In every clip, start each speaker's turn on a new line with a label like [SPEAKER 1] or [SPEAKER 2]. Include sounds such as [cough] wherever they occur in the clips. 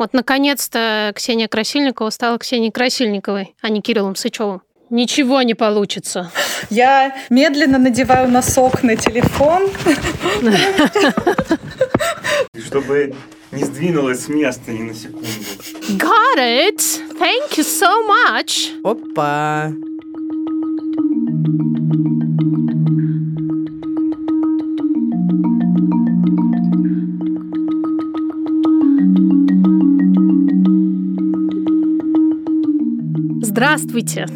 [SPEAKER 1] Вот, наконец-то Ксения Красильникова стала Ксенией Красильниковой, а не Кириллом Сычевым. Ничего не получится.
[SPEAKER 2] Я медленно надеваю носок на телефон.
[SPEAKER 3] Чтобы не сдвинулась с места ни на секунду.
[SPEAKER 1] Got it! Thank you so much!
[SPEAKER 4] Опа!
[SPEAKER 1] Здравствуйте!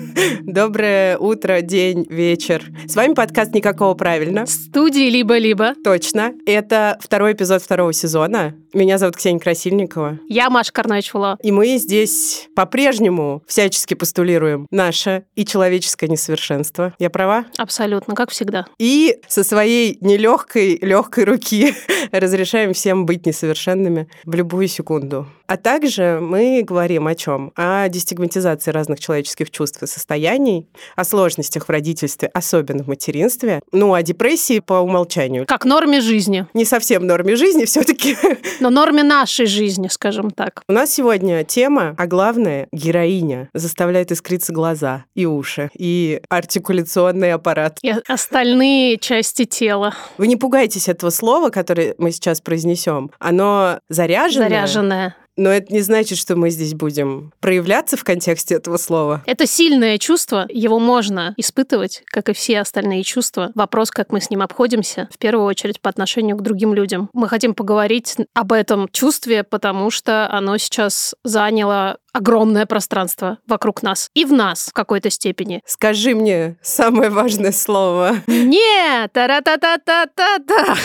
[SPEAKER 4] Доброе утро, день, вечер. С вами подкаст «Никакого правильно».
[SPEAKER 1] Студии «Либо-либо».
[SPEAKER 4] Точно. Это второй эпизод второго сезона. Меня зовут Ксения Красильникова.
[SPEAKER 1] Я Маша Карнович-Фула.
[SPEAKER 4] И мы здесь по-прежнему всячески постулируем наше и человеческое несовершенство. Я права?
[SPEAKER 1] Абсолютно, как всегда.
[SPEAKER 4] И со своей нелегкой, легкой руки [laughs] разрешаем всем быть несовершенными в любую секунду. А также мы говорим о чем? О дестигматизации разных человеческих чувств и состояний, о сложностях в родительстве, особенно в материнстве, ну, о депрессии по умолчанию.
[SPEAKER 1] Как норме жизни.
[SPEAKER 4] Не совсем норме жизни [laughs] все-таки.
[SPEAKER 1] Но норме нашей жизни, скажем так.
[SPEAKER 4] У нас сегодня тема, а главное, героиня заставляет искриться глаза и уши, и артикуляционный аппарат.
[SPEAKER 1] И остальные части тела.
[SPEAKER 4] Вы не пугайтесь этого слова, которое мы сейчас произнесем. Оно заряженное.
[SPEAKER 1] Заряженное.
[SPEAKER 4] Но это не значит, что мы здесь будем проявляться в контексте этого слова.
[SPEAKER 1] Это сильное чувство, его можно испытывать, как и все остальные чувства. Вопрос, как мы с ним обходимся, в первую очередь по отношению к другим людям. Мы хотим поговорить об этом чувстве, потому что оно сейчас заняло огромное пространство вокруг нас и в нас в какой-то степени.
[SPEAKER 4] Скажи мне самое важное слово.
[SPEAKER 1] Нет! Та-ра-та-та-та-та-та!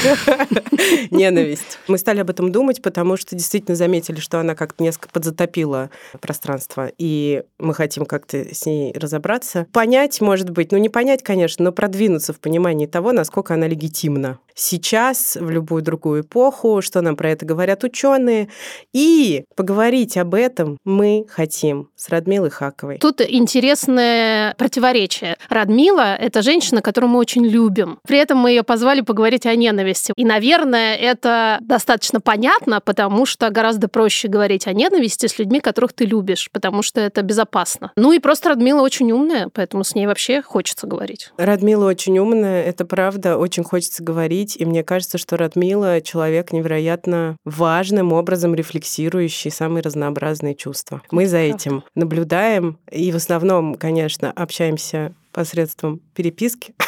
[SPEAKER 1] [laughs]
[SPEAKER 4] Ненависть. Мы стали об этом думать, потому что действительно заметили, что она как-то несколько подзатопила пространство, и мы хотим как-то с ней разобраться. Понять, может быть, ну не понять, конечно, но продвинуться в понимании того, насколько она легитимна сейчас, в любую другую эпоху, что нам про это говорят ученые. И поговорить об этом мы хотим с Радмилой Хаковой.
[SPEAKER 1] Тут интересное противоречие. Радмила — это женщина, которую мы очень любим. При этом мы ее позвали поговорить о ненависти. И, наверное, это достаточно понятно, потому что гораздо проще говорить о ненависти с людьми, которых ты любишь, потому что это безопасно. Ну и просто Радмила очень умная, поэтому с ней вообще хочется говорить.
[SPEAKER 4] Радмила очень умная, это правда, очень хочется говорить. И мне кажется, что Радмила — человек невероятно важным образом рефлексирующий самые разнообразные чувства. Мы за этим наблюдаем и в основном, конечно, общаемся посредством переписки. [laughs]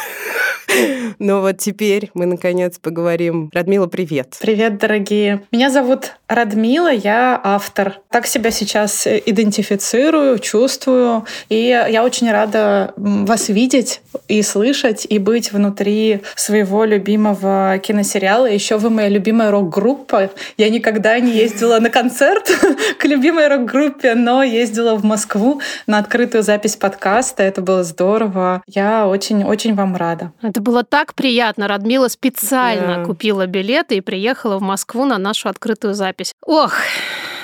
[SPEAKER 4] Но вот теперь мы наконец поговорим. Радмила, привет.
[SPEAKER 2] Привет, дорогие. Меня зовут Радмила, я автор. Так себя сейчас идентифицирую, чувствую. И я очень рада вас видеть и слышать, и быть внутри своего любимого киносериала. Еще вы моя любимая рок-группа. Я никогда не ездила на концерт [laughs] к любимой рок-группе, но ездила в Москву на открытую запись подкаста. Это было здорово. Я очень-очень вам рада.
[SPEAKER 1] Это было так приятно. Радмила специально да. купила билеты и приехала в Москву на нашу открытую запись. Ох,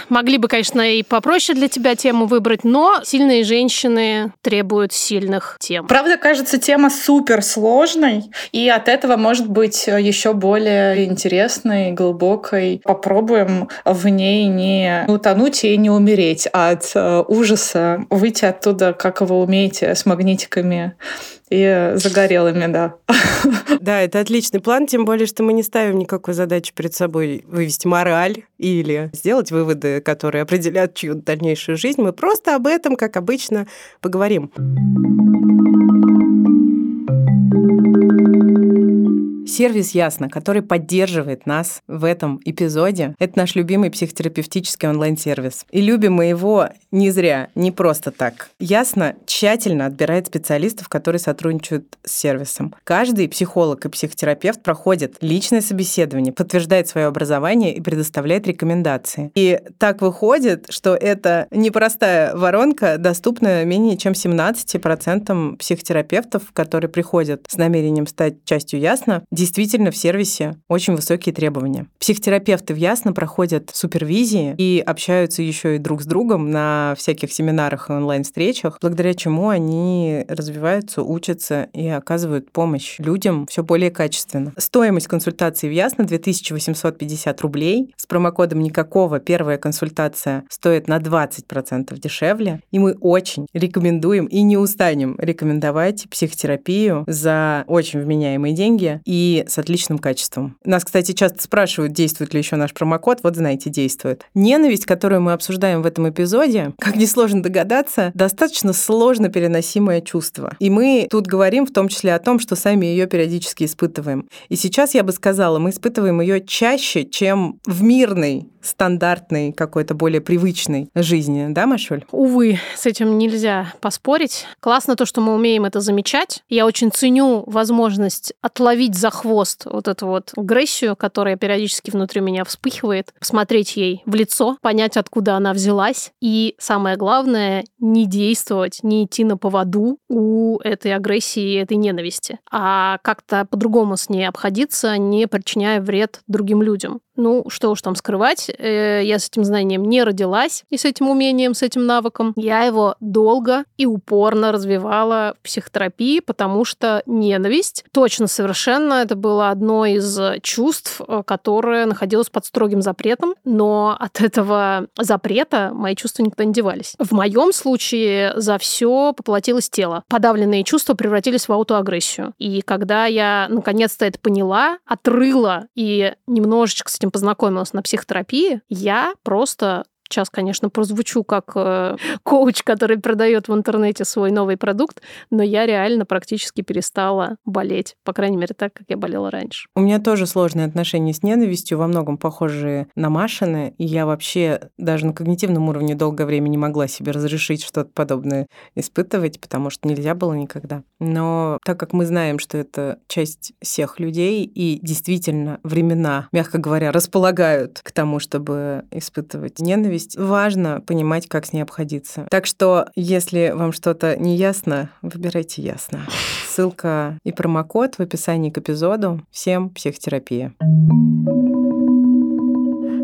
[SPEAKER 1] Могли бы, конечно, и попроще для тебя тему выбрать, но сильные женщины требуют сильных тем.
[SPEAKER 2] Правда, кажется, тема супер сложной, и от этого может быть еще более интересной, глубокой. Попробуем в ней не утонуть и не умереть от э, ужаса, выйти оттуда, как вы умеете, с магнитиками и загорелыми, да. [laughs]
[SPEAKER 4] Да, это отличный план, тем более, что мы не ставим никакой задачи перед собой вывести мораль или сделать выводы, которые определят чью-то дальнейшую жизнь. Мы просто об этом, как обычно, поговорим. Сервис Ясно, который поддерживает нас в этом эпизоде, это наш любимый психотерапевтический онлайн-сервис. И любим мы его не зря, не просто так. Ясно тщательно отбирает специалистов, которые сотрудничают с сервисом. Каждый психолог и психотерапевт проходит личное собеседование, подтверждает свое образование и предоставляет рекомендации. И так выходит, что это непростая воронка, доступная менее чем 17% психотерапевтов, которые приходят с намерением стать частью Ясно, действительно в сервисе очень высокие требования. Психотерапевты в Ясно проходят супервизии и общаются еще и друг с другом на всяких семинарах и онлайн-встречах, благодаря чему они развиваются, учатся и оказывают помощь людям все более качественно. Стоимость консультации в Ясно 2850 рублей. С промокодом никакого первая консультация стоит на 20% дешевле. И мы очень рекомендуем и не устанем рекомендовать психотерапию за очень вменяемые деньги и с отличным качеством. Нас, кстати, часто спрашивают, действует ли еще наш промокод. Вот, знаете, действует. Ненависть, которую мы обсуждаем в этом эпизоде, [laughs] как несложно догадаться, достаточно сложно переносимое чувство. И мы тут говорим в том числе о том, что сами ее периодически испытываем. И сейчас я бы сказала, мы испытываем ее чаще, чем в мирной стандартной, какой-то более привычной жизни, да, Машуль?
[SPEAKER 1] Увы, с этим нельзя поспорить. Классно то, что мы умеем это замечать. Я очень ценю возможность отловить за хвост вот эту вот агрессию, которая периодически внутри меня вспыхивает, посмотреть ей в лицо, понять, откуда она взялась, и самое главное, не действовать, не идти на поводу у этой агрессии и этой ненависти, а как-то по-другому с ней обходиться, не причиняя вред другим людям. Ну, что уж там скрывать, э, я с этим знанием не родилась, и с этим умением, с этим навыком. Я его долго и упорно развивала в психотерапии, потому что ненависть, точно совершенно, это было одно из чувств, э, которое находилось под строгим запретом, но от этого запрета мои чувства никуда не девались. В моем случае за все поплатилось тело. Подавленные чувства превратились в аутоагрессию. И когда я наконец-то это поняла, отрыла и немножечко с этим познакомилась на психотерапии, я просто сейчас, конечно, прозвучу как э, коуч, который продает в интернете свой новый продукт, но я реально практически перестала болеть, по крайней мере, так, как я болела раньше.
[SPEAKER 4] У меня тоже сложные отношения с ненавистью, во многом похожие на Машины, и я вообще даже на когнитивном уровне долгое время не могла себе разрешить что-то подобное испытывать, потому что нельзя было никогда. Но так как мы знаем, что это часть всех людей, и действительно времена, мягко говоря, располагают к тому, чтобы испытывать ненависть, есть важно понимать, как с ней обходиться. Так что, если вам что-то не ясно, выбирайте ясно. Ссылка и промокод в описании к эпизоду. Всем психотерапия.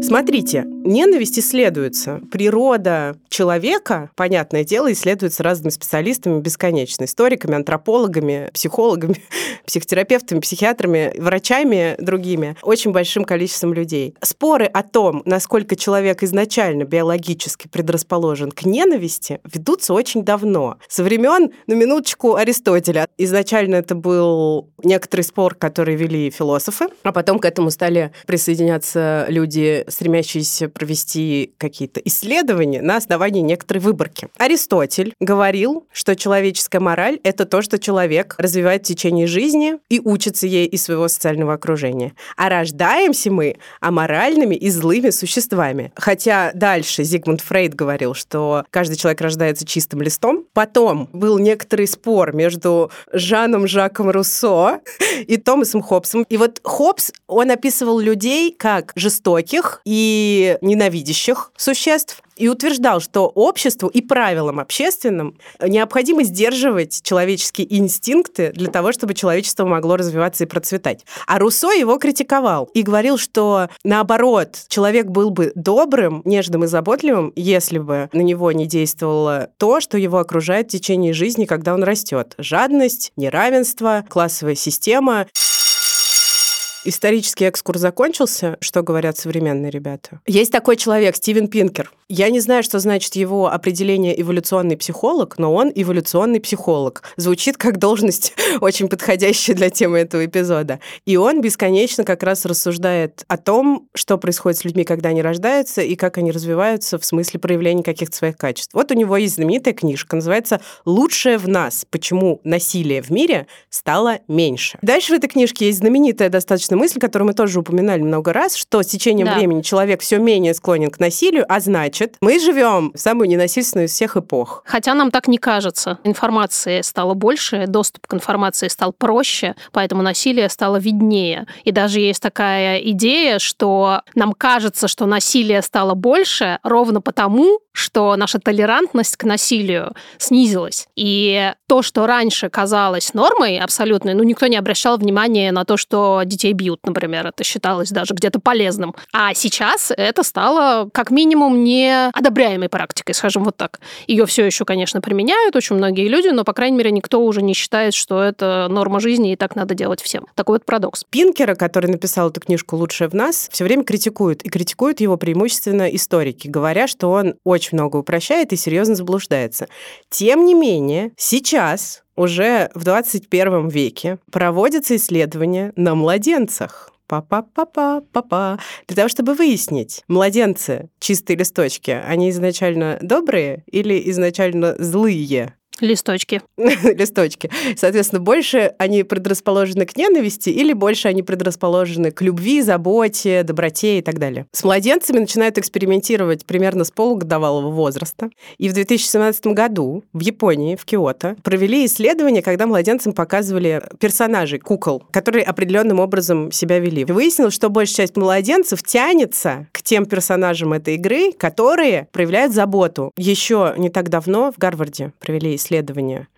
[SPEAKER 4] Смотрите, ненависть исследуется. Природа человека, понятное дело, исследуется разными специалистами бесконечно. Историками, антропологами, психологами, [laughs] психотерапевтами, психиатрами, врачами другими. Очень большим количеством людей. Споры о том, насколько человек изначально биологически предрасположен к ненависти, ведутся очень давно. Со времен, на минуточку, Аристотеля. Изначально это был некоторый спор, который вели философы, а потом к этому стали присоединяться люди стремящиеся провести какие-то исследования на основании некоторой выборки. Аристотель говорил, что человеческая мораль — это то, что человек развивает в течение жизни и учится ей из своего социального окружения. А рождаемся мы аморальными и злыми существами. Хотя дальше Зигмунд Фрейд говорил, что каждый человек рождается чистым листом. Потом был некоторый спор между Жаном Жаком Руссо и Томасом Хоббсом. И вот Хоббс, он описывал людей как жестоких, и ненавидящих существ, и утверждал, что обществу и правилам общественным необходимо сдерживать человеческие инстинкты для того, чтобы человечество могло развиваться и процветать. А Руссо его критиковал и говорил, что наоборот, человек был бы добрым, нежным и заботливым, если бы на него не действовало то, что его окружает в течение жизни, когда он растет. Жадность, неравенство, классовая система. Исторический экскурс закончился, что говорят современные ребята. Есть такой человек, Стивен Пинкер. Я не знаю, что значит его определение эволюционный психолог, но он эволюционный психолог. Звучит как должность [laughs] очень подходящая для темы этого эпизода. И он бесконечно как раз рассуждает о том, что происходит с людьми, когда они рождаются, и как они развиваются в смысле проявления каких-то своих качеств. Вот у него есть знаменитая книжка, называется «Лучшее в нас. Почему насилие в мире стало меньше». Дальше в этой книжке есть знаменитая достаточно интересная мысль, которую мы тоже упоминали много раз, что с течением да. времени человек все менее склонен к насилию, а значит, мы живем в самую ненасильственную из всех эпох.
[SPEAKER 1] Хотя нам так не кажется. Информации стало больше, доступ к информации стал проще, поэтому насилие стало виднее. И даже есть такая идея, что нам кажется, что насилие стало больше ровно потому, что наша толерантность к насилию снизилась. И то, что раньше казалось нормой абсолютной, ну, никто не обращал внимания на то, что детей бьют, например. Это считалось даже где-то полезным. А сейчас это стало как минимум неодобряемой практикой, скажем вот так. Ее все еще, конечно, применяют очень многие люди, но, по крайней мере, никто уже не считает, что это норма жизни и так надо делать всем. Такой вот парадокс.
[SPEAKER 4] Пинкера, который написал эту книжку «Лучшее в нас», все время критикуют. И критикуют его преимущественно историки, говоря, что он очень много упрощает и серьезно заблуждается. Тем не менее, сейчас уже в 21 веке проводятся исследования на младенцах. Папа-папа-папа. Для того, чтобы выяснить, младенцы чистые листочки, они изначально добрые или изначально злые?
[SPEAKER 1] Листочки. [laughs]
[SPEAKER 4] Листочки. Соответственно, больше они предрасположены к ненависти или больше они предрасположены к любви, заботе, доброте и так далее. С младенцами начинают экспериментировать примерно с полугодовалого возраста. И в 2017 году в Японии, в Киото, провели исследование, когда младенцам показывали персонажей, кукол, которые определенным образом себя вели. Выяснилось, что большая часть младенцев тянется к тем персонажам этой игры, которые проявляют заботу. Еще не так давно в Гарварде провели исследование.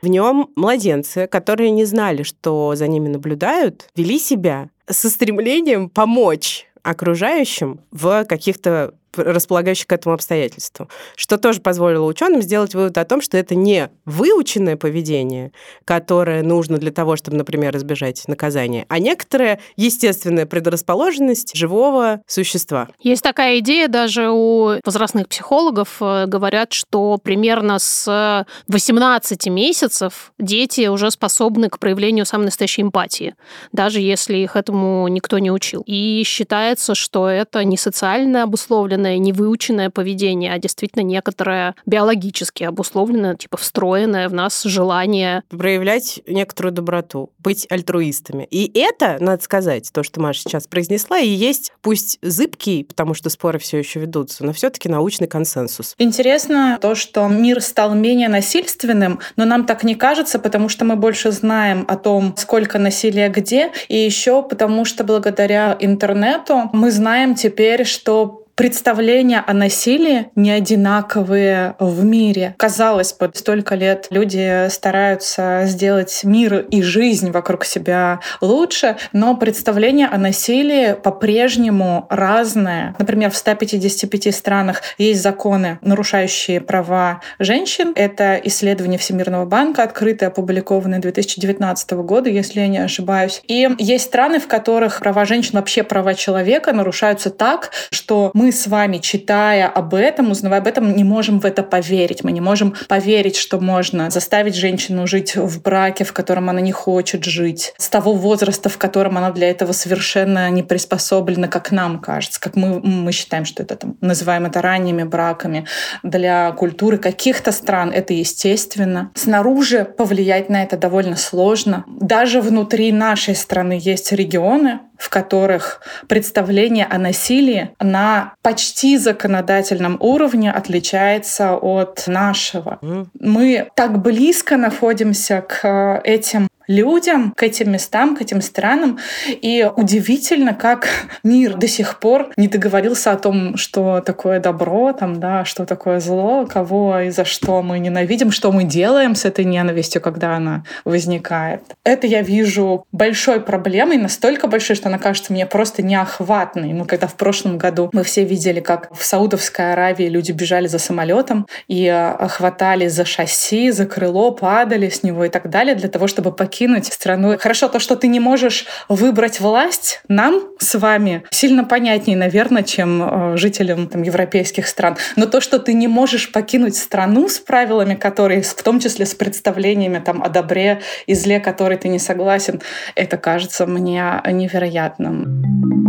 [SPEAKER 4] В нем младенцы, которые не знали, что за ними наблюдают, вели себя со стремлением помочь окружающим в каких-то располагающих к этому обстоятельству. Что тоже позволило ученым сделать вывод о том, что это не выученное поведение, которое нужно для того, чтобы, например, избежать наказания, а некоторая естественная предрасположенность живого существа.
[SPEAKER 1] Есть такая идея даже у возрастных психологов, э, говорят, что примерно с 18 месяцев дети уже способны к проявлению самой настоящей эмпатии, даже если их этому никто не учил. И считается, что это не социально обусловлено врожденное, невыученное поведение, а действительно некоторое биологически обусловленное, типа встроенное в нас желание.
[SPEAKER 4] Проявлять некоторую доброту, быть альтруистами. И это, надо сказать, то, что Маша сейчас произнесла, и есть, пусть зыбкий, потому что споры все еще ведутся, но все-таки научный консенсус.
[SPEAKER 2] Интересно то, что мир стал менее насильственным, но нам так не кажется, потому что мы больше знаем о том, сколько насилия где, и еще потому что благодаря интернету мы знаем теперь, что представления о насилии не одинаковые в мире. Казалось бы, столько лет люди стараются сделать мир и жизнь вокруг себя лучше, но представления о насилии по-прежнему разные. Например, в 155 странах есть законы, нарушающие права женщин. Это исследование Всемирного банка, открытое, опубликованное 2019 года, если я не ошибаюсь. И есть страны, в которых права женщин, вообще права человека нарушаются так, что мы мы с вами, читая об этом, узнавая об этом, не можем в это поверить. Мы не можем поверить, что можно заставить женщину жить в браке, в котором она не хочет жить, с того возраста, в котором она для этого совершенно не приспособлена, как нам кажется, как мы, мы считаем, что это там, называем это ранними браками. Для культуры каких-то стран это естественно. Снаружи повлиять на это довольно сложно. Даже внутри нашей страны есть регионы, в которых представление о насилии на почти законодательном уровне отличается от нашего. Мы так близко находимся к этим людям, к этим местам, к этим странам. И удивительно, как мир до сих пор не договорился о том, что такое добро, там, да, что такое зло, кого и за что мы ненавидим, что мы делаем с этой ненавистью, когда она возникает. Это я вижу большой проблемой, настолько большой, что она кажется мне просто неохватной. Ну, когда в прошлом году мы все видели, как в Саудовской Аравии люди бежали за самолетом и э, хватали за шасси, за крыло, падали с него и так далее, для того, чтобы покинуть покинуть страну. Хорошо, то, что ты не можешь выбрать власть, нам с вами сильно понятнее, наверное, чем э, жителям там, европейских стран. Но то, что ты не можешь покинуть страну с правилами, которые, в том числе с представлениями там, о добре и зле, которые ты не согласен, это кажется мне невероятным.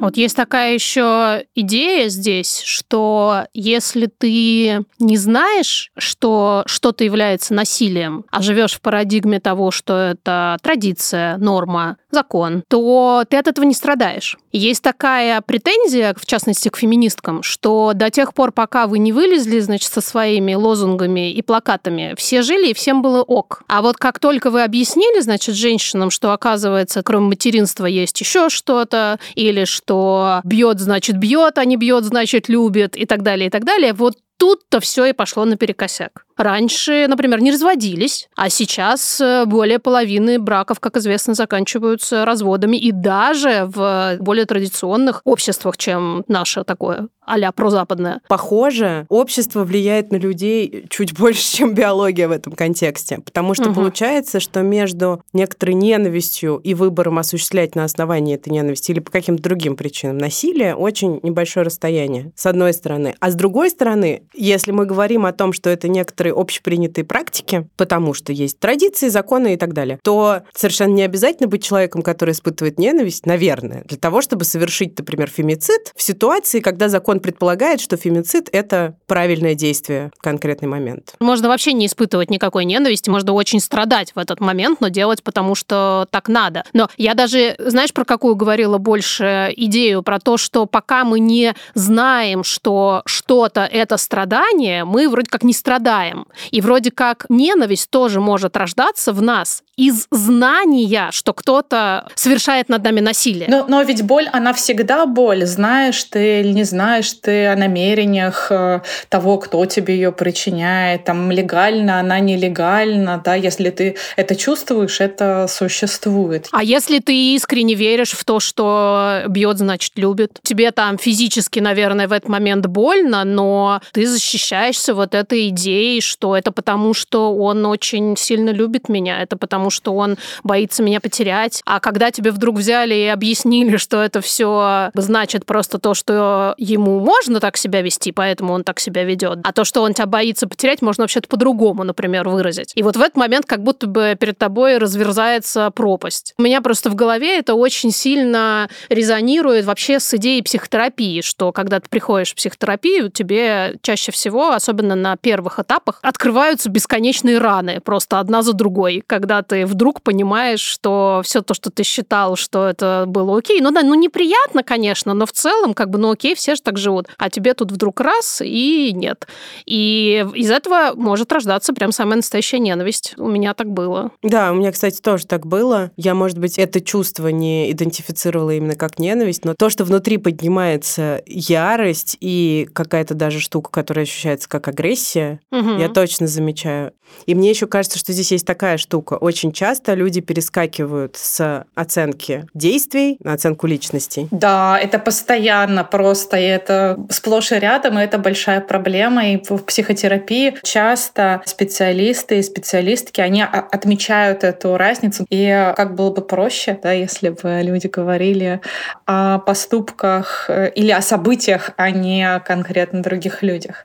[SPEAKER 1] Вот есть такая еще идея здесь, что если ты не знаешь, что что-то является насилием, а живешь в парадигме того, что это традиция, норма, закон, то ты от этого не страдаешь. Есть такая претензия, в частности, к феминисткам, что до тех пор, пока вы не вылезли, значит, со своими лозунгами и плакатами, все жили и всем было ок. А вот как только вы объяснили, значит, женщинам, что, оказывается, кроме материнства есть еще что-то, или что бьет, значит бьет, а не бьет, значит любит и так далее, и так далее. Вот тут-то все и пошло наперекосяк. Раньше, например, не разводились, а сейчас э, более половины браков, как известно, заканчиваются разводами и даже в более традиционных обществах, чем наше такое а-ля прозападное.
[SPEAKER 4] Похоже, общество влияет на людей чуть больше, [laughs] чем биология в этом контексте, потому что угу. получается, что между некоторой ненавистью и выбором осуществлять на основании этой ненависти или по каким-то другим причинам насилие очень небольшое расстояние, с одной стороны. А с другой стороны, если мы говорим о том, что это некоторые общепринятые практики, потому что есть традиции, законы и так далее, то совершенно не обязательно быть человеком, который испытывает ненависть, наверное, для того, чтобы совершить, например, фемицид в ситуации, когда закон предполагает, что фемицид – это правильное действие в конкретный момент.
[SPEAKER 1] Можно вообще не испытывать никакой ненависти, можно очень страдать в этот момент, но делать потому, что так надо. Но я даже, знаешь, про какую говорила больше идею? Про то, что пока мы не знаем, что что-то – это страдание, мы вроде как не страдаем. И вроде как ненависть тоже может рождаться в нас из знания, что кто-то совершает над нами насилие.
[SPEAKER 2] Но, но ведь боль, она всегда боль. Знаешь ты или не знаешь ты о намерениях э, того, кто тебе ее причиняет, там легально, она нелегально, да, если ты это чувствуешь, это существует.
[SPEAKER 1] А если ты искренне веришь в то, что бьет, значит, любит, тебе там физически, наверное, в этот момент больно, но ты защищаешься вот этой идеей, что это потому, что он очень сильно любит меня, это потому, что он боится меня потерять. А когда тебе вдруг взяли и объяснили, что это все значит просто то, что ему можно так себя вести, поэтому он так себя ведет, а то, что он тебя боится потерять, можно вообще-то по-другому, например, выразить. И вот в этот момент как будто бы перед тобой разверзается пропасть. У меня просто в голове это очень сильно резонирует вообще с идеей психотерапии, что когда ты приходишь в психотерапию, тебе чаще всего, особенно на первых этапах, открываются бесконечные раны, просто одна за другой, когда ты вдруг понимаешь, что все то, что ты считал, что это было окей, ну да, ну неприятно, конечно, но в целом как бы, ну окей, все же так живут, а тебе тут вдруг раз и нет. И из этого может рождаться прям самая настоящая ненависть. У меня так было.
[SPEAKER 4] Да, у меня, кстати, тоже так было. Я, может быть, это чувство не идентифицировала именно как ненависть, но то, что внутри поднимается ярость и какая-то даже штука, которая ощущается как агрессия, угу. Я точно замечаю. И мне еще кажется, что здесь есть такая штука. Очень часто люди перескакивают с оценки действий на оценку личностей.
[SPEAKER 2] Да, это постоянно просто, и это сплошь и рядом, и это большая проблема. И в психотерапии часто специалисты и специалистки, они отмечают эту разницу. И как было бы проще, да, если бы люди говорили о поступках э, или о событиях, а не о конкретно других людях.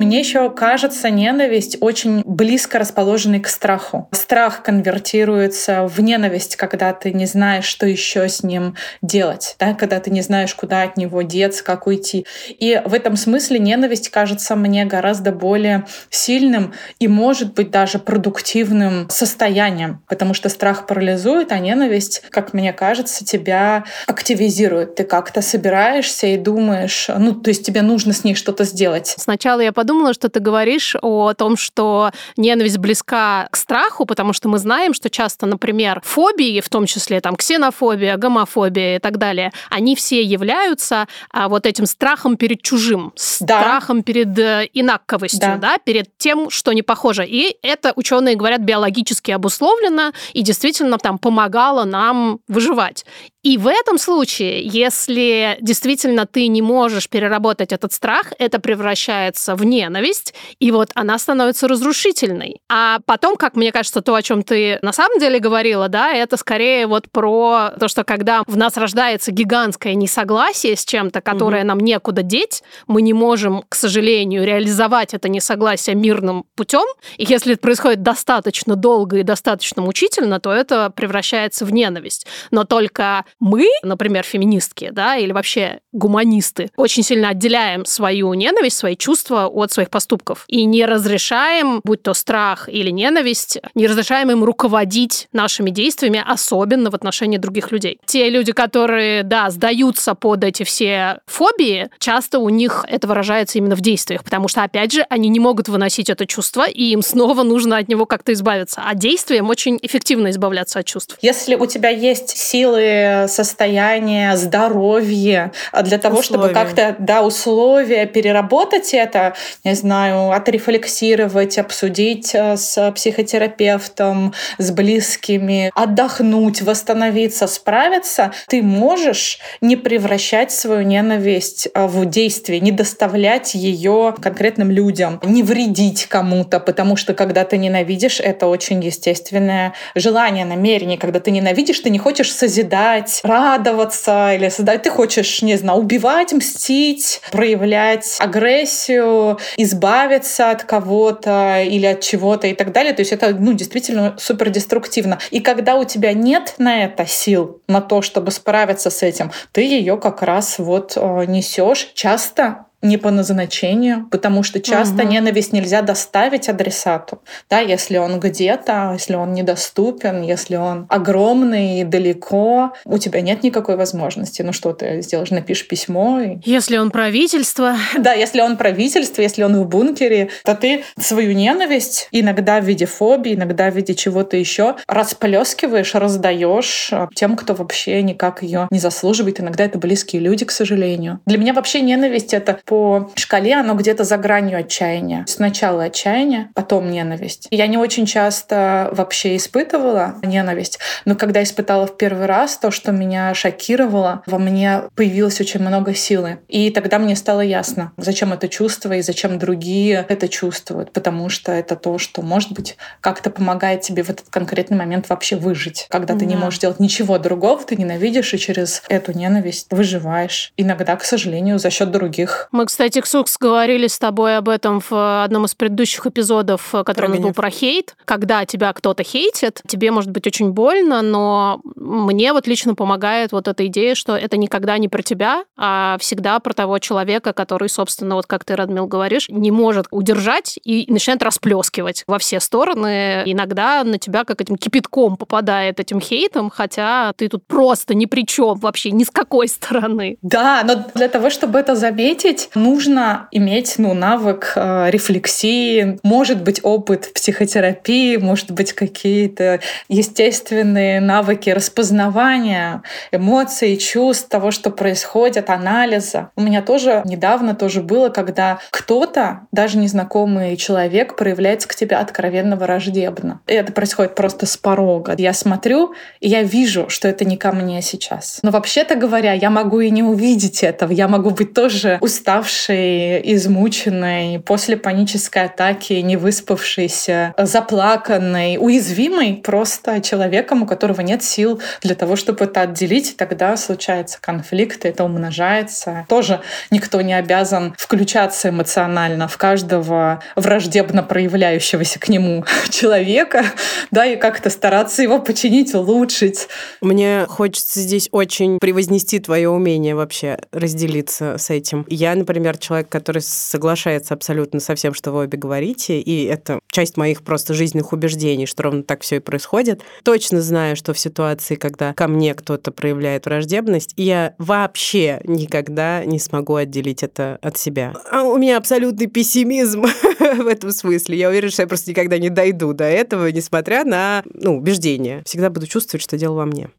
[SPEAKER 2] Мне еще кажется ненависть очень близко расположенной к страху. Страх конвертируется в ненависть, когда ты не знаешь, что еще с ним делать, да? когда ты не знаешь, куда от него деться, как уйти. И в этом смысле ненависть кажется мне гораздо более сильным и, может быть, даже продуктивным состоянием, потому что страх парализует, а ненависть, как мне кажется, тебя активизирует. Ты как-то собираешься и думаешь, ну, то есть тебе нужно с ней что-то сделать.
[SPEAKER 1] Сначала я подумала, подумала, что ты говоришь о том, что ненависть близка к страху, потому что мы знаем, что часто, например, фобии, в том числе там ксенофобия, гомофобия и так далее, они все являются а, вот этим страхом перед чужим, да. страхом перед э, инаковостью, да. да, перед тем, что не похоже. И это ученые говорят биологически обусловлено и действительно там помогало нам выживать. И в этом случае, если действительно ты не можешь переработать этот страх, это превращается в ненависть, и вот она становится разрушительной. А потом, как мне кажется, то, о чем ты на самом деле говорила, да, это скорее вот про то, что когда в нас рождается гигантское несогласие с чем-то, которое mm-hmm. нам некуда деть, мы не можем, к сожалению, реализовать это несогласие мирным путем. И если это происходит достаточно долго и достаточно мучительно, то это превращается в ненависть. Но только мы, например, феминистки, да, или вообще гуманисты, очень сильно отделяем свою ненависть, свои чувства от своей своих поступков. И не разрешаем, будь то страх или ненависть, не разрешаем им руководить нашими действиями, особенно в отношении других людей. Те люди, которые, да, сдаются под эти все фобии, часто у них это выражается именно в действиях, потому что, опять же, они не могут выносить это чувство, и им снова нужно от него как-то избавиться. А действием очень эффективно избавляться от чувств.
[SPEAKER 2] Если у тебя есть силы, состояние, здоровье для того, условия. чтобы как-то, да, условия переработать это, не знаю, отрефлексировать, обсудить э, с психотерапевтом, с близкими, отдохнуть, восстановиться, справиться, ты можешь не превращать свою ненависть э, в действие, не доставлять ее конкретным людям, не вредить кому-то, потому что когда ты ненавидишь, это очень естественное желание, намерение. Когда ты ненавидишь, ты не хочешь созидать, радоваться или создать. Ты хочешь, не знаю, убивать, мстить, проявлять агрессию, избавиться от кого-то или от чего-то и так далее. То есть это ну, действительно супер деструктивно. И когда у тебя нет на это сил, на то, чтобы справиться с этим, ты ее как раз вот э, несешь часто не по назначению, потому что часто угу. ненависть нельзя доставить адресату. Да, если он где-то, если он недоступен, если он огромный и далеко, у тебя нет никакой возможности. Ну что ты сделаешь? Напишешь письмо. И...
[SPEAKER 1] Если он правительство. [laughs]
[SPEAKER 2] Да, если он правительство, если он в бункере, то ты свою ненависть иногда в виде фобии, иногда в виде чего-то еще расплескиваешь, раздаешь а, тем, кто вообще никак ее не заслуживает. Иногда это близкие люди, к сожалению. Для меня вообще ненависть — это по шкале оно где-то за гранью отчаяния. Сначала отчаяние, потом ненависть. Я не очень часто вообще испытывала ненависть, но когда испытала в первый раз то, что меня шокировало, во мне появилось очень много силы. И тогда мне стало ясно, зачем это чувство и зачем другие это чувствуют, потому что это то, что, может быть, как-то помогает тебе в этот конкретный момент вообще выжить. Когда ты да. не можешь делать ничего другого, ты ненавидишь и через эту ненависть выживаешь. Иногда, к сожалению, за счет других.
[SPEAKER 1] Мы, кстати, Ксукс, говорили с тобой об этом в одном из предыдущих эпизодов, который про был про хейт. Когда тебя кто-то хейтит, тебе может быть очень больно, но мне вот лично помогает вот эта идея, что это никогда не про тебя, а всегда про того человека, который, собственно, вот как ты, Радмил, говоришь, не может удержать и начинает расплескивать во все стороны. Иногда на тебя как этим кипятком попадает этим хейтом, хотя ты тут просто ни при чем вообще, ни с какой стороны.
[SPEAKER 2] Да, но для того, чтобы это заметить, нужно иметь ну, навык э, рефлексии, может быть, опыт психотерапии, может быть, какие-то естественные навыки распознавания эмоций, чувств, того, что происходит, анализа. У меня тоже недавно тоже было, когда кто-то, даже незнакомый человек, проявляется к тебе откровенно враждебно. И это происходит просто с порога. Я смотрю, и я вижу, что это не ко мне сейчас. Но вообще-то говоря, я могу и не увидеть этого. Я могу быть тоже уставшей уставшей, измученной, после панической атаки, не выспавшейся, заплаканной, уязвимой просто человеком, у которого нет сил для того, чтобы это отделить, и тогда случается конфликт, и это умножается. Тоже никто не обязан включаться эмоционально в каждого враждебно проявляющегося к нему [laughs] человека, да, и как-то стараться его починить, улучшить.
[SPEAKER 4] Мне хочется здесь очень превознести твое умение вообще разделиться с этим. Я, например, человек, который соглашается абсолютно со всем, что вы обе говорите, и это часть моих просто жизненных убеждений, что ровно так все и происходит. Точно знаю, что в ситуации, когда ко мне кто-то проявляет враждебность, я вообще никогда не смогу отделить это от себя. А у меня абсолютный пессимизм [laughs] в этом смысле. Я уверена, что я просто никогда не дойду до этого, несмотря на ну, убеждения. Всегда буду чувствовать, что дело во мне.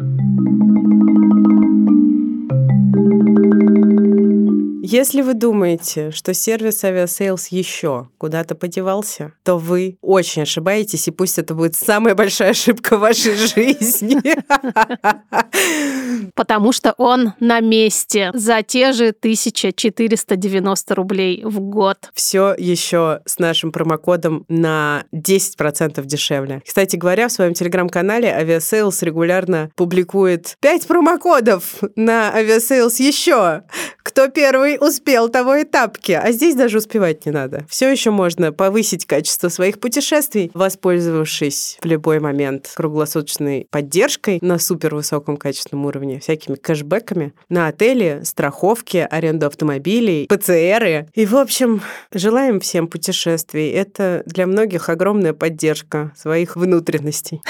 [SPEAKER 4] Если вы думаете, что сервис Aviasales еще куда-то подевался, то вы очень ошибаетесь, и пусть это будет самая большая ошибка в вашей жизни. [laughs]
[SPEAKER 1] Потому что он на месте за те же 1490 рублей в год.
[SPEAKER 4] Все еще с нашим промокодом на 10% дешевле. Кстати говоря, в своем телеграм-канале Aviasales регулярно публикует 5 промокодов на Aviasales еще. Кто первый успел, того и тапки. А здесь даже успевать не надо. Все еще можно повысить качество своих путешествий, воспользовавшись в любой момент круглосуточной поддержкой на супер высоком качественном уровне, всякими кэшбэками на отели, страховки, аренду автомобилей, ПЦРы. И, в общем, желаем всем путешествий. Это для многих огромная поддержка своих внутренностей.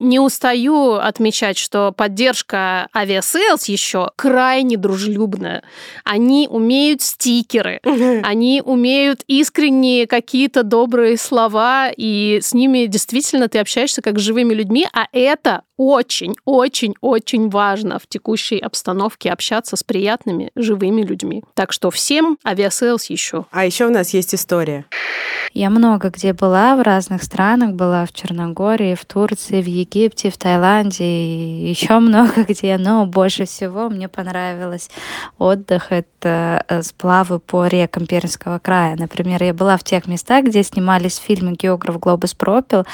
[SPEAKER 1] Не устаю отмечать, что поддержка Aviasales еще крайне дружелюбная. Они умеют стикеры, они умеют искренние какие-то добрые слова, и с ними действительно ты общаешься как с живыми людьми, а это очень-очень-очень важно в текущей обстановке общаться с приятными живыми людьми. Так что всем Aviasales еще.
[SPEAKER 4] А еще у нас есть история.
[SPEAKER 5] Я много где была, в разных странах была, в Черногории, в Турции, в Египте, в Таиланде и еще много [laughs] где, но больше всего мне понравилось отдых, это э, сплавы по рекам Пермского края. Например, я была в тех местах, где снимались фильмы «Географ Глобус пропил»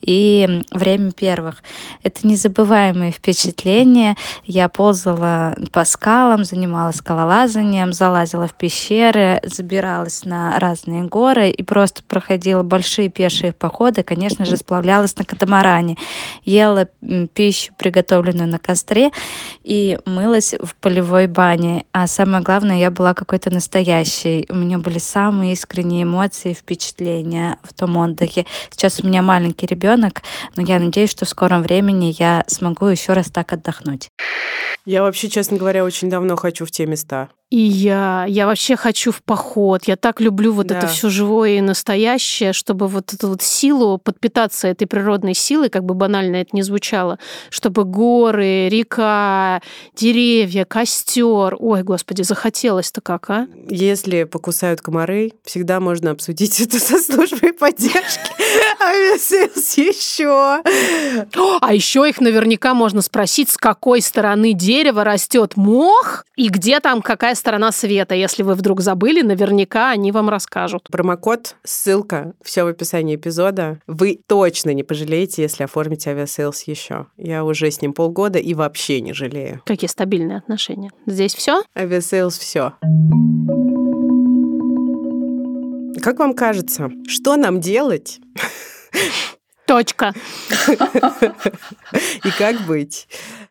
[SPEAKER 5] и «Время первых». Это незабываемые впечатления. Я ползала по скалам, занималась скалолазанием, залазила в пещеры, забиралась на разные горы и просто проходила большие пешие походы, конечно же, сплавлялась на катамаране, ела пищу, приготовленную на костре, и мылась в полевой бане. А самое главное, я была какой-то настоящей. У меня были самые искренние эмоции, впечатления в том отдыхе. Сейчас у меня маленький ребенок, но я надеюсь, что в скором времени я смогу еще раз так отдохнуть.
[SPEAKER 4] Я вообще, честно говоря, очень давно хочу в те места.
[SPEAKER 1] И я, я вообще хочу в поход. Я так люблю вот да. это все живое и настоящее, чтобы вот эту вот силу подпитаться этой природной силой, как бы банально это не звучало, чтобы горы, река, деревья, костер. Ой, господи, захотелось-то как, а?
[SPEAKER 4] Если покусают комары, всегда можно обсудить это со службой поддержки. Aviasales еще.
[SPEAKER 1] А еще их наверняка можно спросить, с какой стороны дерева растет мох и где там какая сторона света. Если вы вдруг забыли, наверняка они вам расскажут.
[SPEAKER 4] Промокод, ссылка, все в описании эпизода. Вы точно не пожалеете, если оформите Aviasales еще. Я уже с ним полгода и вообще не жалею.
[SPEAKER 1] Какие стабильные отношения. Здесь все?
[SPEAKER 4] Aviasales все. Как вам кажется, что нам делать?
[SPEAKER 1] Точка. [laughs]
[SPEAKER 4] И как быть?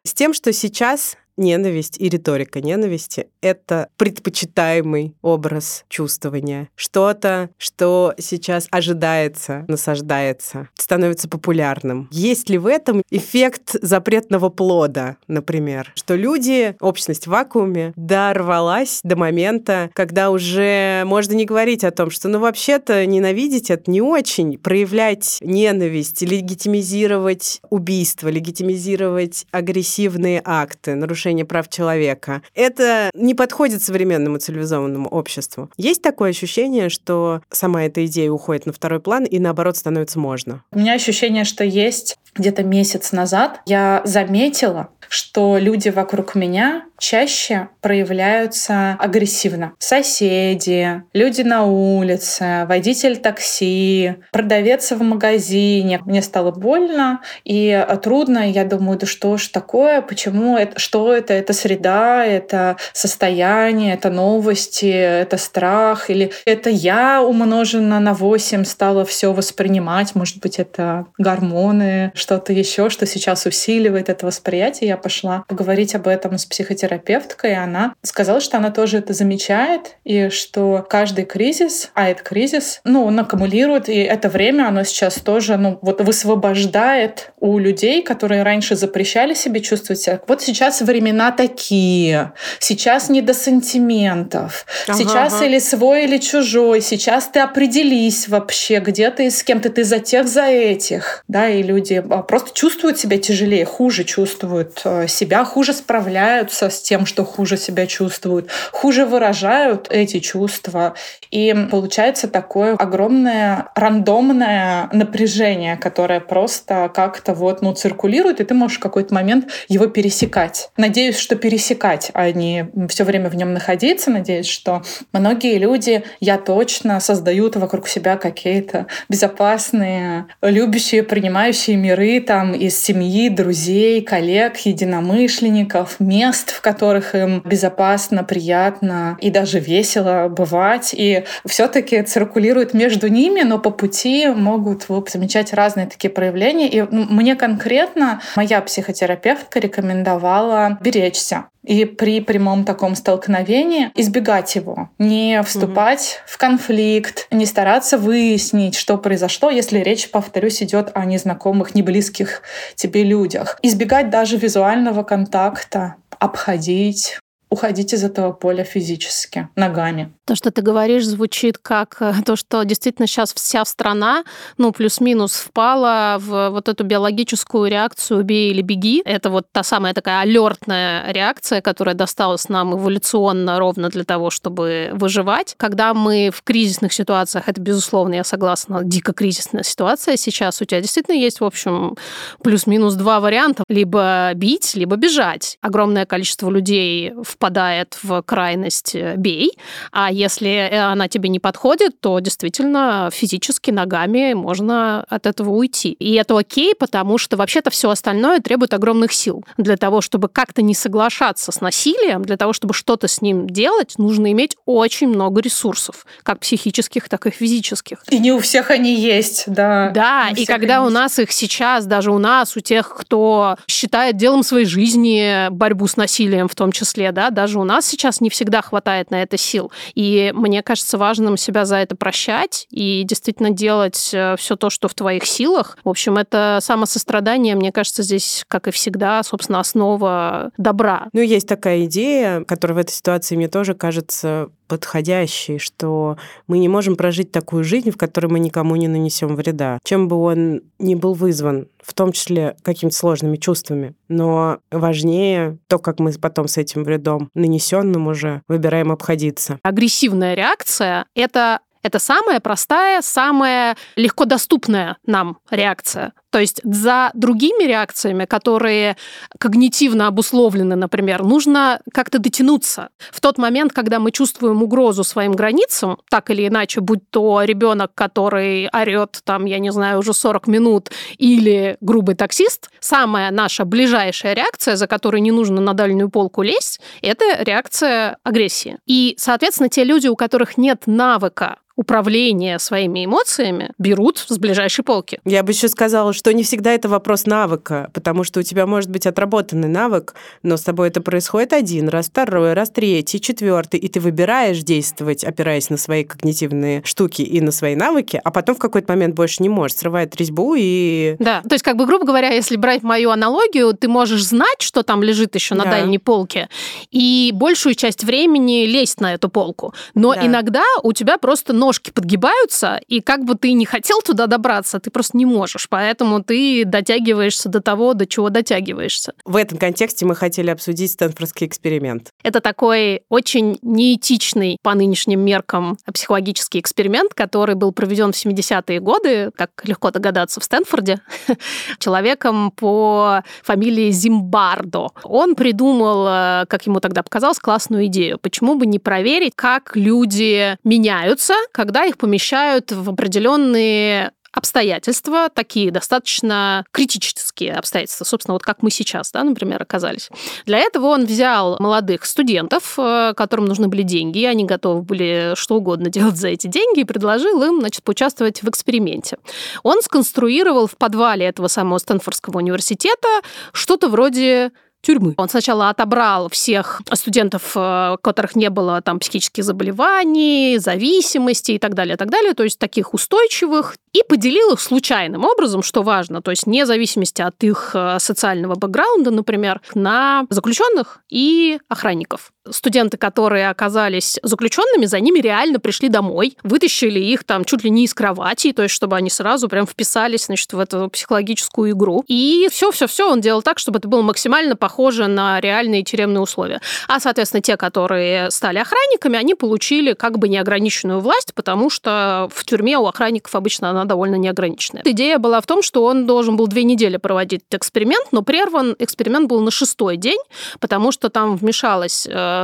[SPEAKER 4] С тем, что сейчас ненависть и риторика ненависти — это предпочитаемый образ чувствования. Что-то, что сейчас ожидается, насаждается, становится популярным. Есть ли в этом эффект запретного плода, например? Что люди, общность в вакууме, дорвалась до момента, когда уже можно не говорить о том, что ну вообще-то ненавидеть это не очень, проявлять ненависть, легитимизировать убийство, легитимизировать агрессивные акты, нарушение нарушение прав человека. Это не подходит современному цивилизованному обществу. Есть такое ощущение, что сама эта идея уходит на второй план и наоборот становится можно?
[SPEAKER 2] У меня ощущение, что есть где-то месяц назад я заметила, что люди вокруг меня чаще проявляются агрессивно. Соседи, люди на улице, водитель такси, продавец в магазине. Мне стало больно и трудно. Я думаю, да что ж такое, почему это, что это, это среда, это состояние, это новости, это страх, или это я умножена на 8 стала все воспринимать, может быть, это гормоны, что-то еще, что сейчас усиливает это восприятие. Я пошла поговорить об этом с психотерапевткой, и она сказала, что она тоже это замечает, и что каждый кризис, а это кризис, ну, он аккумулирует, и это время, оно сейчас тоже, ну, вот высвобождает у людей, которые раньше запрещали себе чувствовать себя. Вот сейчас времена такие, сейчас не до сантиментов, ага, сейчас ага. или свой, или чужой, сейчас ты определись вообще, где ты и с кем ты, ты за тех, за этих, да, и люди а, просто чувствуют себя тяжелее, хуже чувствуют себя, хуже справляются с тем, что хуже себя чувствуют, хуже выражают эти чувства. И получается такое огромное рандомное напряжение, которое просто как-то вот, ну, циркулирует, и ты можешь в какой-то момент его пересекать. Надеюсь, что пересекать, а не все время в нем находиться. Надеюсь, что многие люди, я точно, создают вокруг себя какие-то безопасные, любящие, принимающие миры там из семьи, друзей, коллег, единомышленников, мест, в которых им безопасно, приятно и даже весело бывать. И все-таки циркулирует между ними, но по пути могут замечать разные такие проявления. И мне конкретно моя психотерапевтка рекомендовала беречься и при прямом таком столкновении избегать его, не вступать угу. в конфликт, не стараться выяснить, что произошло, если речь, повторюсь, идет о незнакомых, неблизких тебе людях. Избегать даже визуального контакта, обходить, уходить из этого поля физически, ногами.
[SPEAKER 1] То, что ты говоришь, звучит как э, то, что действительно сейчас вся страна, ну, плюс-минус впала в вот эту биологическую реакцию «бей или беги». Это вот та самая такая алертная реакция, которая досталась нам эволюционно ровно для того, чтобы выживать. Когда мы в кризисных ситуациях, это, безусловно, я согласна, дико кризисная ситуация сейчас, у тебя действительно есть, в общем, плюс-минус два варианта. Либо бить, либо бежать. Огромное количество людей впадает в крайность «бей», а если э, она тебе не подходит, то действительно физически ногами можно от этого уйти. И это окей, потому что вообще-то все остальное требует огромных сил. Для того, чтобы как-то не соглашаться с насилием, для того, чтобы что-то с ним делать, нужно иметь очень много ресурсов, как психических, так и физических.
[SPEAKER 2] И не у всех они есть, да.
[SPEAKER 1] Да, и когда у нас их сейчас, даже у нас, у тех, кто считает делом своей жизни борьбу с насилием в том числе, да, даже у нас сейчас не всегда хватает на это сил. И и мне кажется важным себя за это прощать и действительно делать э, все то, что в твоих силах. В общем, это самосострадание, мне кажется, здесь, как и всегда, собственно, основа добра.
[SPEAKER 4] Ну, есть такая идея, которая в этой ситуации мне тоже кажется подходящий, что мы не можем прожить такую жизнь, в которой мы никому не нанесем вреда, чем бы он ни был вызван, в том числе какими-то сложными чувствами. Но важнее то, как мы потом с этим вредом нанесенным уже выбираем обходиться.
[SPEAKER 1] Агрессивная реакция — это это самая простая, самая легко доступная нам реакция. То есть за другими реакциями, которые когнитивно обусловлены, например, нужно как-то дотянуться. В тот момент, когда мы чувствуем угрозу своим границам, так или иначе, будь то ребенок, который орет там, я не знаю, уже 40 минут, или грубый таксист, самая наша ближайшая реакция, за которой не нужно на дальнюю полку лезть, это реакция агрессии. И, соответственно, те люди, у которых нет навыка управления своими эмоциями берут с ближайшей полки.
[SPEAKER 4] Я бы еще сказала, что не всегда это вопрос навыка, потому что у тебя может быть отработанный навык, но с тобой это происходит один раз, второй раз, третий, четвертый, и ты выбираешь действовать, опираясь на свои когнитивные штуки и на свои навыки, а потом в какой-то момент больше не можешь, срывает резьбу и...
[SPEAKER 1] Да, то есть, как бы, грубо говоря, если брать мою аналогию, ты можешь знать, что там лежит еще на да. дальней полке, и большую часть времени лезть на эту полку. Но да. иногда у тебя просто ножки подгибаются, и как бы ты не хотел туда добраться, ты просто не можешь. Поэтому ты дотягиваешься до того, до чего дотягиваешься.
[SPEAKER 4] В этом контексте мы хотели обсудить Стэнфордский эксперимент.
[SPEAKER 1] Это такой очень неэтичный по нынешним меркам психологический эксперимент, который был проведен в 70-е годы, как легко догадаться, в Стэнфорде, [laughs] человеком по фамилии Зимбардо. Он придумал, э, как ему тогда показалось, классную идею. Почему бы не проверить, как люди меняются, когда их помещают в определенные обстоятельства, такие достаточно критические обстоятельства, собственно, вот как мы сейчас, да, например, оказались. Для этого он взял молодых студентов, э, которым нужны были деньги, и они готовы были что угодно [laughs] делать за эти деньги, и предложил им, значит, поучаствовать в эксперименте. Он сконструировал в подвале этого самого Стэнфордского университета что-то вроде тюрьмы. Он сначала отобрал всех студентов, э, у которых не было там психических заболеваний, зависимости и так далее, и так далее, то есть таких устойчивых, и поделил их случайным образом, что важно, то есть вне зависимости от их э, социального бэкграунда, например, на заключенных и охранников студенты, которые оказались заключенными, за ними реально пришли домой, вытащили их там чуть ли не из кровати, то есть чтобы они сразу прям вписались, значит, в эту психологическую игру. И все-все-все он делал так, чтобы это было максимально похоже на реальные тюремные условия. А, соответственно, те, которые стали охранниками, они получили как бы неограниченную власть, потому что в тюрьме у охранников обычно она довольно неограниченная. Идея была в том, что он должен был две недели проводить эксперимент, но прерван эксперимент был на шестой день, потому что там вмешалась э,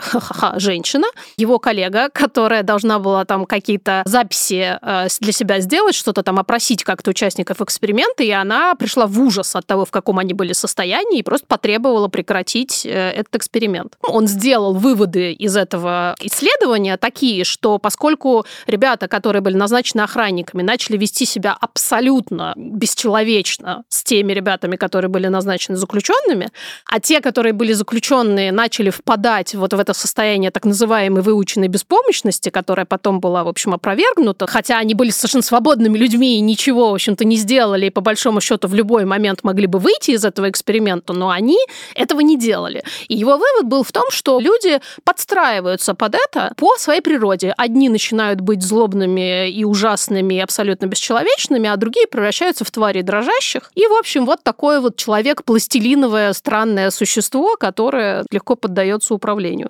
[SPEAKER 1] женщина, его коллега, которая должна была там какие-то записи э, для себя сделать, что-то там опросить как-то участников эксперимента, и она пришла в ужас от того, в каком они были состоянии, и просто потребовала прекратить э, этот эксперимент. Он сделал выводы из этого исследования такие, что поскольку ребята, которые были назначены охранниками, начали вести себя абсолютно бесчеловечно с теми ребятами, которые были назначены заключенными, а те, которые были заключенные, начали впадать вот в это состояние так называемой выученной беспомощности, которая потом была, в общем, опровергнута, хотя они были совершенно свободными людьми и ничего, в общем-то, не сделали, и по большому счету в любой момент могли бы выйти из этого эксперимента, но они этого не делали. И его вывод был в том, что люди подстраиваются под это по своей природе. Одни начинают быть злобными и ужасными, и абсолютно бесчеловечными, а другие превращаются в твари дрожащих. И, в общем, вот такое вот человек-пластилиновое странное существо, которое легко поддается управлению.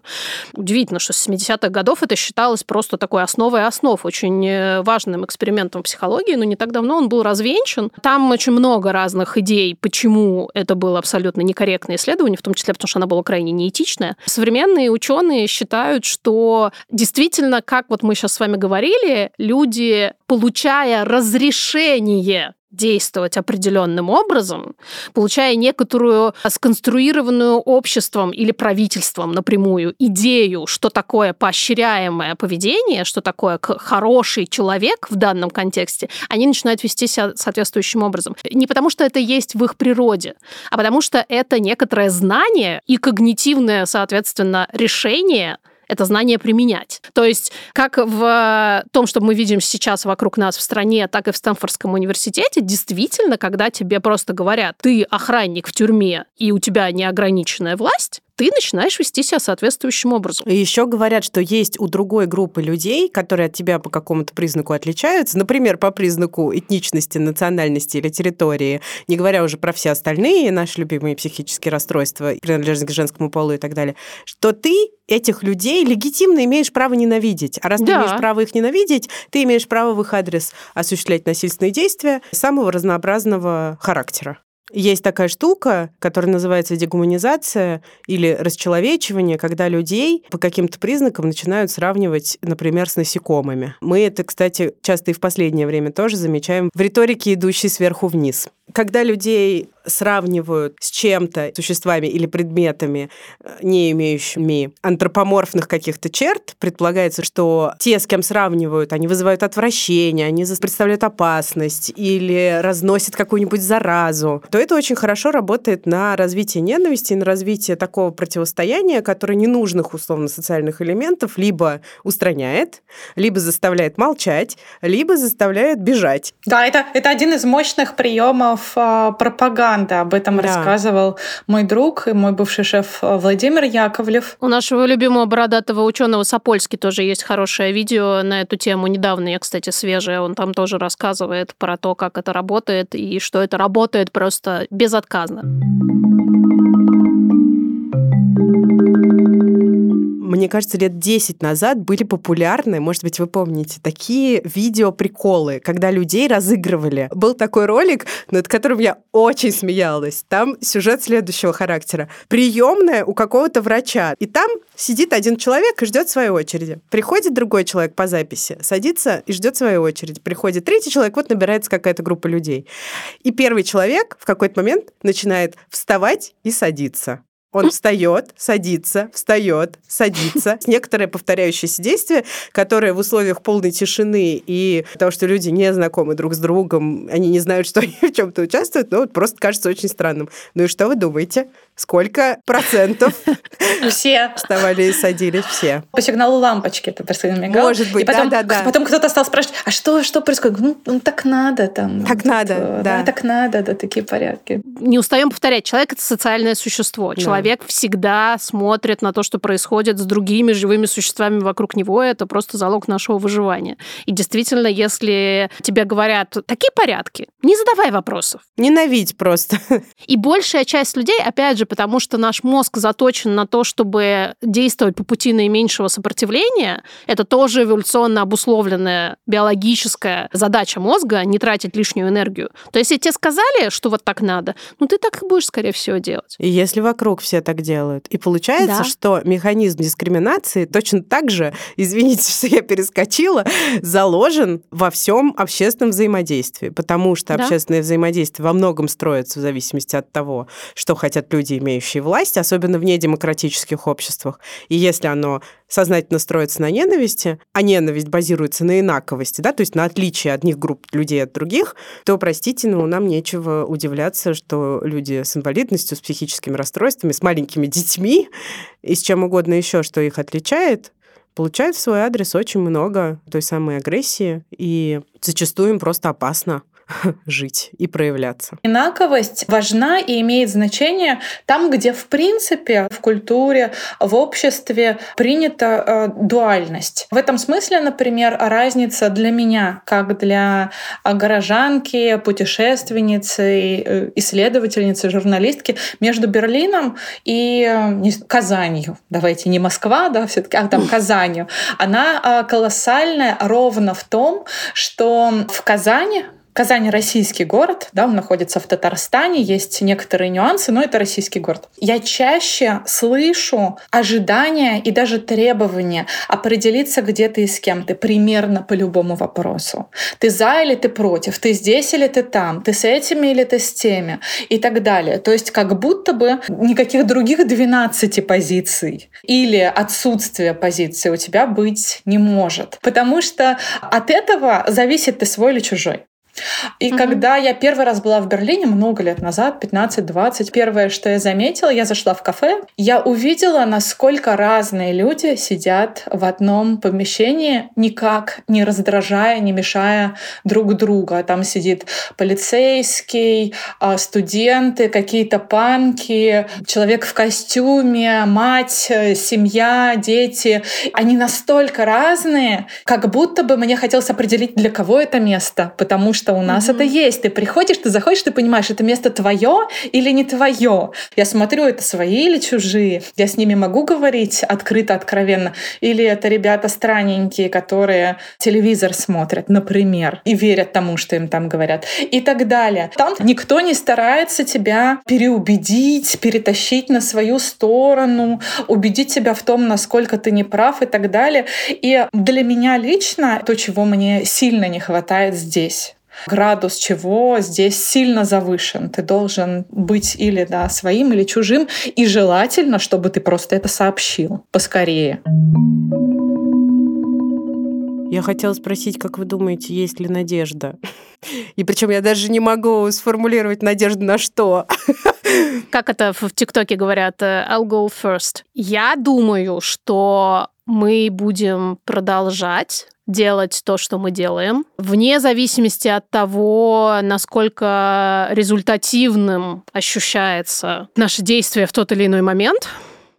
[SPEAKER 1] Удивительно, что с 70-х годов это считалось просто такой основой основ, очень э, важным экспериментом психологии, но не так давно он был развенчан. Там очень много разных идей, почему это было абсолютно некорректное исследование, в том числе потому, что оно было крайне неэтичное. Современные ученые считают, что действительно, как вот мы сейчас с вами говорили, люди, получая разрешение действовать определенным образом, получая некоторую сконструированную обществом или правительством напрямую идею, что такое поощряемое поведение, что такое хороший человек в данном контексте, они начинают вести себя соответствующим образом. Не потому, что это есть в их природе, а потому что это некоторое знание и когнитивное, соответственно, решение – это знание применять. То есть как в том, что мы видим сейчас вокруг нас в стране, так и в Стэнфордском университете, действительно, когда тебе просто говорят, ты охранник в тюрьме, и у тебя неограниченная власть, ты начинаешь вести себя соответствующим образом.
[SPEAKER 4] И еще говорят, что есть у другой группы людей, которые от тебя по какому-то признаку отличаются, например, по признаку этничности, национальности или территории, не говоря уже про все остальные наши любимые психические расстройства, принадлежность к женскому полу и так далее, что ты этих людей легитимно имеешь право ненавидеть. А раз да. ты имеешь право их ненавидеть, ты имеешь право в их адрес осуществлять насильственные действия самого разнообразного характера. Есть такая штука, которая называется дегуманизация или расчеловечивание, когда людей по каким-то признакам начинают сравнивать, например, с насекомыми. Мы это, кстати, часто и в последнее время тоже замечаем в риторике, идущей сверху вниз. Когда людей сравнивают с чем-то, существами или предметами, э, не имеющими антропоморфных каких-то черт, предполагается, что те, с кем сравнивают, они вызывают отвращение, они представляют опасность или разносят какую-нибудь заразу, то это очень хорошо работает на развитие ненависти, на развитие такого противостояния, которое ненужных условно социальных элементов либо устраняет, либо заставляет молчать, либо заставляет бежать.
[SPEAKER 2] Да, это, это один из мощных приемов э, пропаганды пропаганда. Об этом да. рассказывал мой друг и мой бывший шеф э, Владимир Яковлев.
[SPEAKER 1] У нашего любимого бородатого ученого Сапольски тоже есть хорошее видео на эту тему. Недавно я, кстати, свежее. Он там тоже рассказывает про то, как это работает и что это работает просто безотказно.
[SPEAKER 4] Мне кажется, лет 10 назад были популярны, может быть, вы помните, такие видео-приколы, когда людей разыгрывали. Был такой ролик, над которым я очень смеялась. Там сюжет следующего характера. Приемная у какого-то врача. И там сидит один человек и ждет своей очереди. Приходит другой человек по записи, садится и ждет своей очереди. Приходит третий человек, вот набирается какая-то группа людей. И первый человек в какой-то момент начинает вставать и садиться. Он встает, садится, встает, садится. Некоторые повторяющиеся действия, которые в условиях полной тишины и того, что люди не знакомы друг с другом, они не знают, что [laughs] они в чем-то участвуют, ну, просто кажется очень странным. Ну и что вы думаете? Сколько процентов [laughs]
[SPEAKER 2] все
[SPEAKER 4] вставали и садились все?
[SPEAKER 2] По сигналу лампочки это просто мигал.
[SPEAKER 4] Может быть,
[SPEAKER 2] и потом,
[SPEAKER 4] да, да, да.
[SPEAKER 2] Потом кто-то стал спрашивать, а что, что происходит? Ну, ну так надо там.
[SPEAKER 4] Так надо, да.
[SPEAKER 2] да. Так надо, да, такие порядки.
[SPEAKER 1] Не устаем повторять, человек это социальное существо. Да. Человек всегда смотрит на то, что происходит с другими живыми существами вокруг него. Это просто залог нашего выживания. И действительно, если тебе говорят такие порядки, не задавай вопросов.
[SPEAKER 4] Ненавидь просто.
[SPEAKER 1] И большая часть людей, опять же, потому, что наш мозг заточен на то, чтобы действовать по пути наименьшего сопротивления. Это тоже эволюционно обусловленная биологическая задача мозга не тратить лишнюю энергию. То есть, если тебе сказали, что вот так надо, ну ты так и будешь, скорее всего, делать.
[SPEAKER 4] И если вокруг все так делают. И получается,
[SPEAKER 1] Да.
[SPEAKER 4] что механизм дискриминации точно так же, [laughs] извините, что я перескочила, заложен во всем общественном взаимодействии, потому что
[SPEAKER 1] Да.
[SPEAKER 4] общественное взаимодействие во многом строится в зависимости от того, что хотят люди, имеющие власть, особенно в недемократических обществах. И если оно сознательно строится на ненависти, а ненависть базируется на инаковости, да, то есть на отличии одних групп людей от других, то, простите, но нам нечего удивляться, что люди с инвалидностью, с психическими расстройствами, с маленькими детьми и с чем угодно еще, что их отличает, получают в свой адрес очень много той самой агрессии, и зачастую им просто опасно [laughs] жить и проявляться.
[SPEAKER 2] Инаковость важна и имеет значение там, где в принципе в культуре, в обществе принята э, дуальность. В этом смысле, например, разница для меня, как для э, горожанки, путешественницы, э, исследовательницы, журналистки, между Берлином и э, Казанью. Давайте не Москва, да, все-таки, а там Казанью. Она колоссальная ровно в том, что в Казани Казань российский город, да, он находится в Татарстане, есть некоторые нюансы, но это российский город. Я чаще слышу ожидания и даже требования определиться, где ты и с кем ты, примерно по любому вопросу. Ты за или ты против, ты здесь или ты там, ты с этими или ты с теми и так далее. То есть как будто бы никаких других 12 позиций или отсутствие позиции у тебя быть не может. Потому что от этого зависит ты свой или чужой. И
[SPEAKER 1] Мгм.
[SPEAKER 2] когда я первый раз была в Берлине много лет назад, 15-20, первое, что я заметила, я зашла в кафе, я увидела, насколько разные люди сидят в одном помещении, никак не раздражая, не мешая друг друга. Там сидит полицейский, а, студенты, какие-то панки, человек в костюме, мать, э, семья, дети. Они настолько разные, как будто бы мне хотелось определить, для кого это место, потому что у нас
[SPEAKER 1] Мгм.
[SPEAKER 2] это есть. Ты приходишь, ты заходишь, ты понимаешь, это место твое или не твое. Я смотрю, это свои или чужие. Я с ними могу говорить открыто, откровенно. Или это ребята странненькие, которые телевизор смотрят, например, и верят тому, что им там говорят. И так далее. Там никто не старается тебя переубедить, перетащить на свою сторону, убедить тебя в том, насколько ты не прав и так далее. И для меня лично то, чего мне сильно не хватает здесь градус чего здесь сильно завышен. Ты должен быть или да, своим, или чужим. И желательно, чтобы ты просто это сообщил поскорее.
[SPEAKER 4] Я хотела спросить, как вы думаете, есть ли надежда? И причем я даже не могу сформулировать надежду на что.
[SPEAKER 1] Как это в ТикТоке говорят, э, I'll go first. Я думаю, что мы будем продолжать делать то, что мы делаем, вне зависимости от того, насколько результативным ощущается наше действие в тот или иной момент.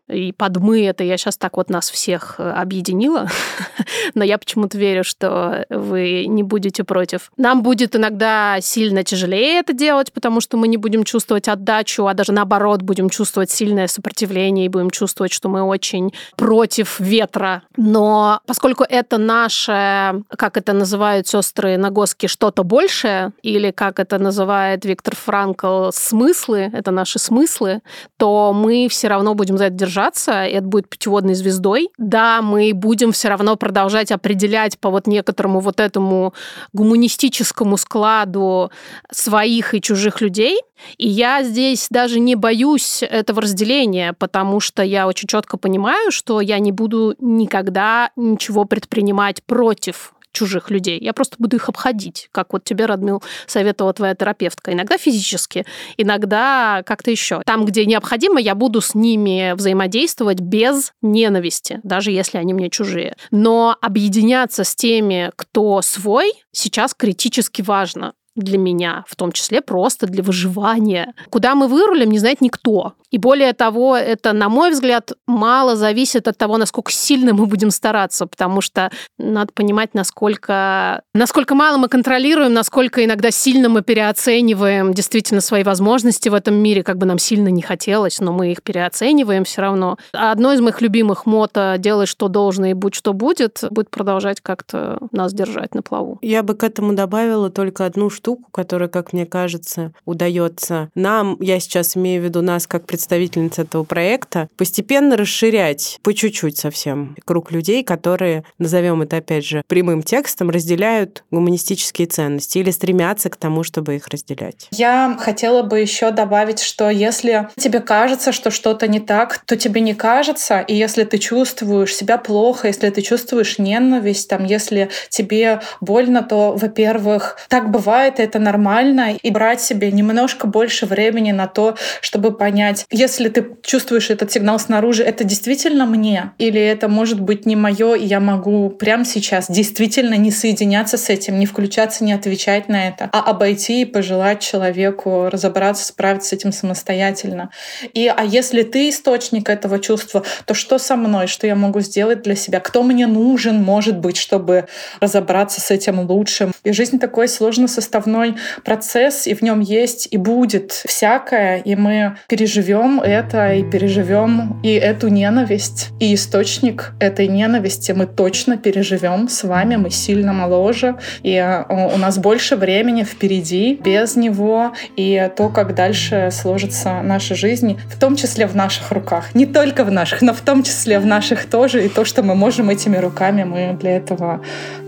[SPEAKER 1] И под «мы» это я сейчас так вот нас всех э, объединила, [laughs] но я почему-то верю, что вы не будете против. Нам будет иногда сильно тяжелее это делать, потому что мы не будем чувствовать отдачу, а даже наоборот будем чувствовать сильное сопротивление и будем чувствовать, что мы очень против ветра. Но поскольку это наше, как это называют сестры Нагоски, что-то большее, или как это называет Виктор Франкл, смыслы, это наши смыслы, то мы все равно будем за это держаться, и это будет путеводной звездой. Да, мы будем все равно продолжать определять по вот некоторому вот этому гуманистическому складу своих и чужих людей. И я здесь даже не боюсь этого разделения, потому что я очень четко понимаю, что я не буду никогда ничего предпринимать против чужих людей. Я просто буду их обходить, как вот тебе, Радмил, советовала твоя терапевтка. Иногда физически, иногда как-то еще. Там, где необходимо, я буду с ними взаимодействовать без ненависти, даже если они мне чужие. Но объединяться с теми, кто свой, сейчас критически важно для меня, в том числе просто для выживания. Куда мы вырулим, не знает никто. И более того, это, на мой взгляд, мало зависит от того, насколько сильно мы будем стараться, потому что надо понимать, насколько, насколько мало мы контролируем, насколько иногда сильно мы переоцениваем действительно свои возможности в этом мире, как бы нам сильно не хотелось, но мы их переоцениваем все равно. Одно из моих любимых мото «делай, что должно, и будь, что будет» будет продолжать как-то нас держать на плаву.
[SPEAKER 4] Я бы к этому добавила только одну штуку штуку, которая, как мне кажется, удается нам, я сейчас имею в виду нас как представительниц этого проекта, постепенно расширять по чуть-чуть совсем круг людей, которые, назовем это опять же прямым текстом, разделяют гуманистические ценности или стремятся к тому, чтобы их разделять.
[SPEAKER 2] Я хотела бы еще добавить, что если тебе кажется, что что-то не так, то тебе не кажется, и если ты чувствуешь себя плохо, если ты чувствуешь ненависть, там, если тебе больно, то, во-первых, так бывает, это нормально, и брать себе немножко больше времени на то, чтобы понять, если ты чувствуешь этот сигнал снаружи, это действительно мне, или это может быть не мое, и я могу прямо сейчас действительно не соединяться с этим, не включаться, не отвечать на это, а обойти и пожелать человеку разобраться, справиться с этим самостоятельно. И а если ты источник этого чувства, то что со мной, что я могу сделать для себя, кто мне нужен, может быть, чтобы разобраться с этим лучше. И жизнь такой сложно составной процесс, и в нем есть и будет всякое, и мы переживем это, и переживем и эту ненависть, и источник этой ненависти мы точно переживем с вами, мы сильно моложе, и э, у нас больше времени впереди без него, и то, как дальше сложится наша жизнь, в том числе в наших руках. Не только в наших, но в том числе в наших тоже, и то, что мы можем этими руками, мы для этого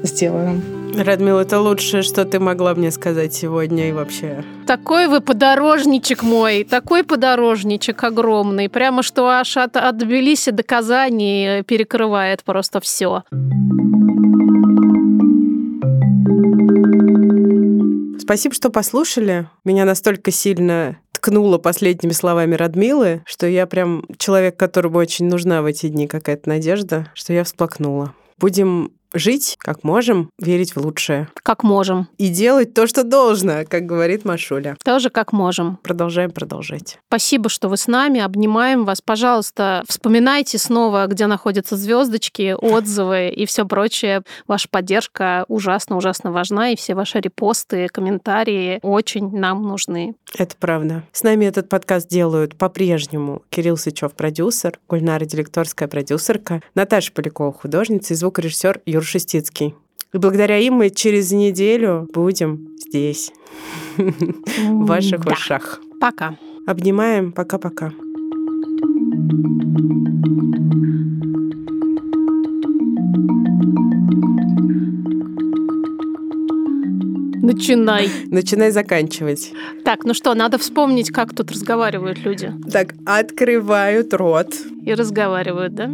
[SPEAKER 2] сделаем.
[SPEAKER 4] Радмил, это лучшее, что ты могла мне сказать сегодня и вообще.
[SPEAKER 1] Такой вы подорожничек мой, такой подорожничек огромный, прямо что аж от, от Тбилиси до Казани перекрывает просто все.
[SPEAKER 4] Спасибо, что послушали. Меня настолько сильно ткнула последними словами Радмилы, что я прям человек, которому очень нужна в эти дни какая-то надежда, что я всплакнула. Будем жить как можем, верить в лучшее.
[SPEAKER 1] Как можем.
[SPEAKER 4] И делать то, что должно, как говорит Машуля.
[SPEAKER 1] Тоже как можем.
[SPEAKER 4] Продолжаем продолжать.
[SPEAKER 1] Спасибо, что вы с нами, обнимаем вас. Пожалуйста, вспоминайте снова, где находятся звездочки, отзывы и все прочее. Ваша поддержка ужасно-ужасно важна, и все ваши репосты, комментарии очень нам нужны.
[SPEAKER 4] Это правда. С нами этот подкаст делают по-прежнему Кирилл Сычев, продюсер, Гульнара Делекторская, продюсерка, Наташа Полякова, художница и звукорежиссер Юр Шестицкий. И благодаря им мы через неделю будем здесь, в ваших ушах.
[SPEAKER 1] Пока.
[SPEAKER 4] Обнимаем. Пока-пока.
[SPEAKER 1] Начинай.
[SPEAKER 4] Начинай заканчивать.
[SPEAKER 1] Так, ну что, надо вспомнить, как тут разговаривают люди.
[SPEAKER 4] Так, открывают рот.
[SPEAKER 1] И разговаривают, да?